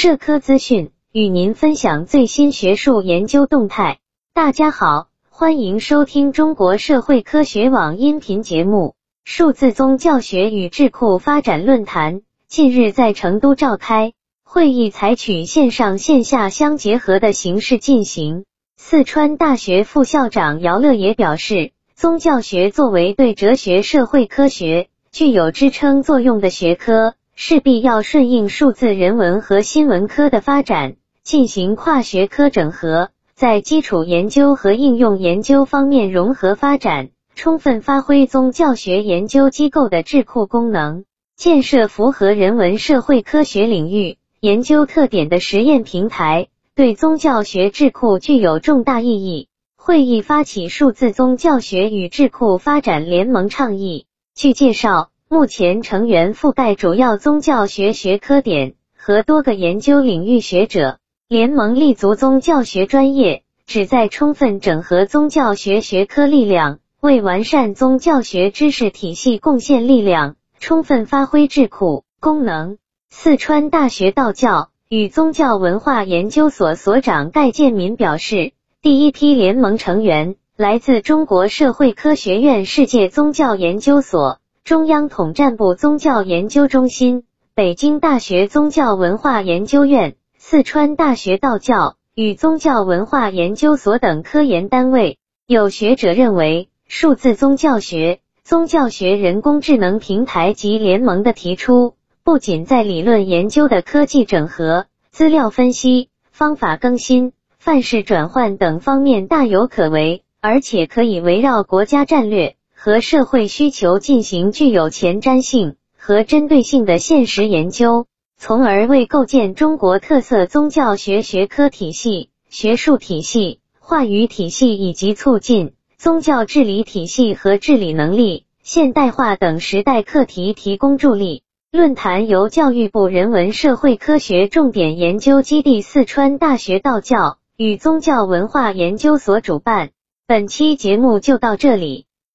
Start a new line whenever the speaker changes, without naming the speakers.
社科资讯，与您分享最新学术研究动态。大家好，欢迎收听中国社会科学网音频节目。数字宗教学与智库发展论坛近日在成都召开，会议采取线上线下相结合的形式进行。四川大学副校长姚乐也表示，宗教学作为对哲学、社会科学具有支撑作用的学科，势必要顺应数字人文和新闻科的发展，进行跨学科整合，在基础研究和应用研究方面融合发展。充分发挥宗教学研究机构的智库功能，建设符合人文社会科学领域研究特点的实验平台，对宗教学智库具有重大意义。会议发起数字宗教学与智库发展联盟倡议。据介绍，目前成员覆盖主要宗教学学科点和多个研究领域学者。联盟立足宗教学专业，旨在充分整合宗教学学科力量。为完善宗教学知识体系贡献力量，充分发挥智库功能。四川大学道教与宗教文化研究所所长盖建民表示，第一批联盟成员来自中国社会科学院世界宗教研究所、中央统战部宗教研究中心、北京大学宗教文化研究院、四川大学道教与宗教文化研究所等科研单位。有学者认为。数字宗教学、宗教学人工智能平台及联盟的提出，不仅在理论研究的科技整合、资料分析、方法更新、范式转换等方面大有可为，而且可以围绕国家战略和社会需求进行具有前瞻性和针对性的现实研究，从而为构建中国特色宗教学学科体系、学术体系、话语体系以及促进。宗教治理体系和治理能力现代化等时代课题提供助力。论坛由教育部人文社会科学重点研究基地、四川大学道教与宗教文化研究所主办。本期节目就到这里。